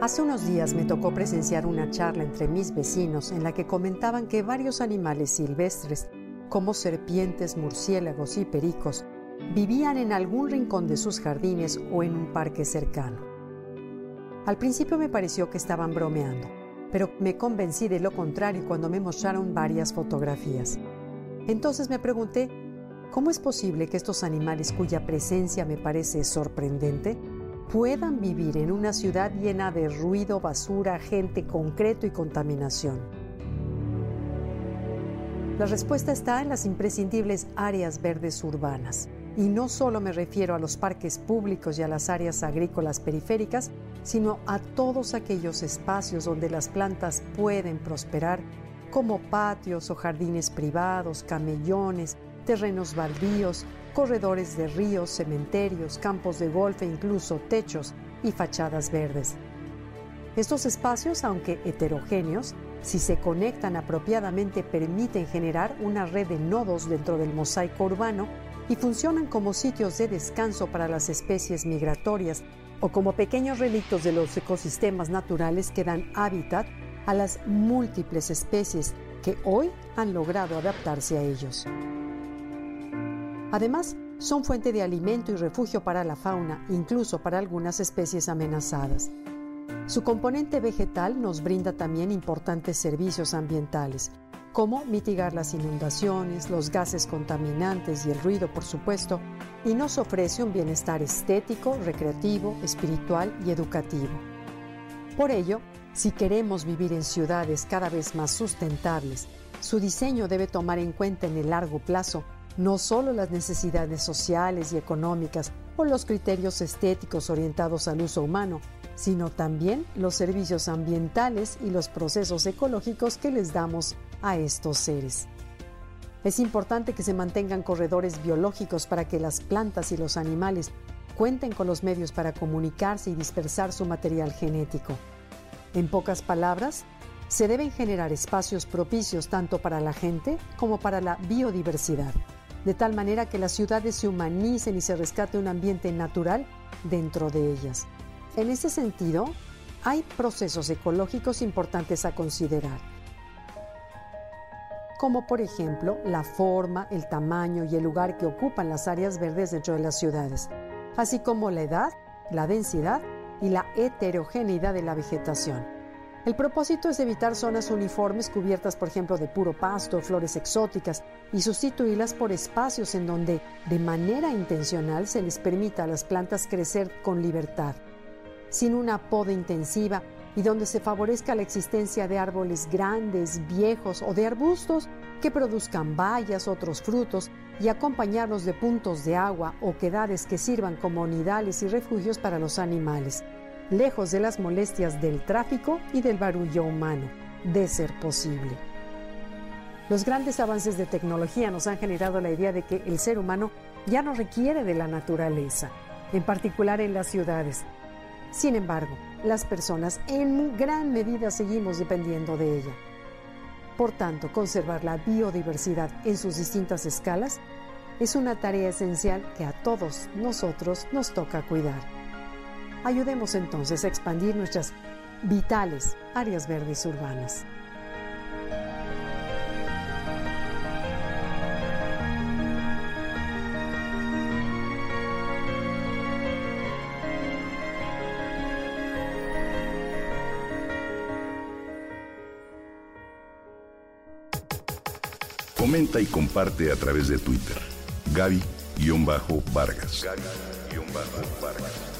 Hace unos días me tocó presenciar una charla entre mis vecinos en la que comentaban que varios animales silvestres, como serpientes, murciélagos y pericos, vivían en algún rincón de sus jardines o en un parque cercano. Al principio me pareció que estaban bromeando, pero me convencí de lo contrario cuando me mostraron varias fotografías. Entonces me pregunté, ¿cómo es posible que estos animales cuya presencia me parece sorprendente puedan vivir en una ciudad llena de ruido, basura, gente, concreto y contaminación? La respuesta está en las imprescindibles áreas verdes urbanas. Y no solo me refiero a los parques públicos y a las áreas agrícolas periféricas, sino a todos aquellos espacios donde las plantas pueden prosperar, como patios o jardines privados, camellones, terrenos baldíos, corredores de ríos, cementerios, campos de golf e incluso techos y fachadas verdes. Estos espacios, aunque heterogéneos, si se conectan apropiadamente permiten generar una red de nodos dentro del mosaico urbano y funcionan como sitios de descanso para las especies migratorias o como pequeños relictos de los ecosistemas naturales que dan hábitat a las múltiples especies que hoy han logrado adaptarse a ellos. Además, son fuente de alimento y refugio para la fauna, incluso para algunas especies amenazadas. Su componente vegetal nos brinda también importantes servicios ambientales, como mitigar las inundaciones, los gases contaminantes y el ruido, por supuesto, y nos ofrece un bienestar estético, recreativo, espiritual y educativo. Por ello, si queremos vivir en ciudades cada vez más sustentables, su diseño debe tomar en cuenta en el largo plazo no solo las necesidades sociales y económicas o los criterios estéticos orientados al uso humano, sino también los servicios ambientales y los procesos ecológicos que les damos a estos seres. Es importante que se mantengan corredores biológicos para que las plantas y los animales cuenten con los medios para comunicarse y dispersar su material genético. En pocas palabras, se deben generar espacios propicios tanto para la gente como para la biodiversidad de tal manera que las ciudades se humanicen y se rescate un ambiente natural dentro de ellas. En ese sentido, hay procesos ecológicos importantes a considerar, como por ejemplo la forma, el tamaño y el lugar que ocupan las áreas verdes dentro de las ciudades, así como la edad, la densidad y la heterogeneidad de la vegetación. El propósito es evitar zonas uniformes cubiertas, por ejemplo, de puro pasto flores exóticas y sustituirlas por espacios en donde, de manera intencional, se les permita a las plantas crecer con libertad, sin una poda intensiva y donde se favorezca la existencia de árboles grandes, viejos o de arbustos que produzcan bayas, otros frutos y acompañarlos de puntos de agua o quedades que sirvan como nidales y refugios para los animales lejos de las molestias del tráfico y del barullo humano, de ser posible. Los grandes avances de tecnología nos han generado la idea de que el ser humano ya no requiere de la naturaleza, en particular en las ciudades. Sin embargo, las personas en gran medida seguimos dependiendo de ella. Por tanto, conservar la biodiversidad en sus distintas escalas es una tarea esencial que a todos nosotros nos toca cuidar. Ayudemos entonces a expandir nuestras vitales áreas verdes urbanas. Comenta y comparte a través de Twitter. Gaby-Vargas. Gaby-Vargas.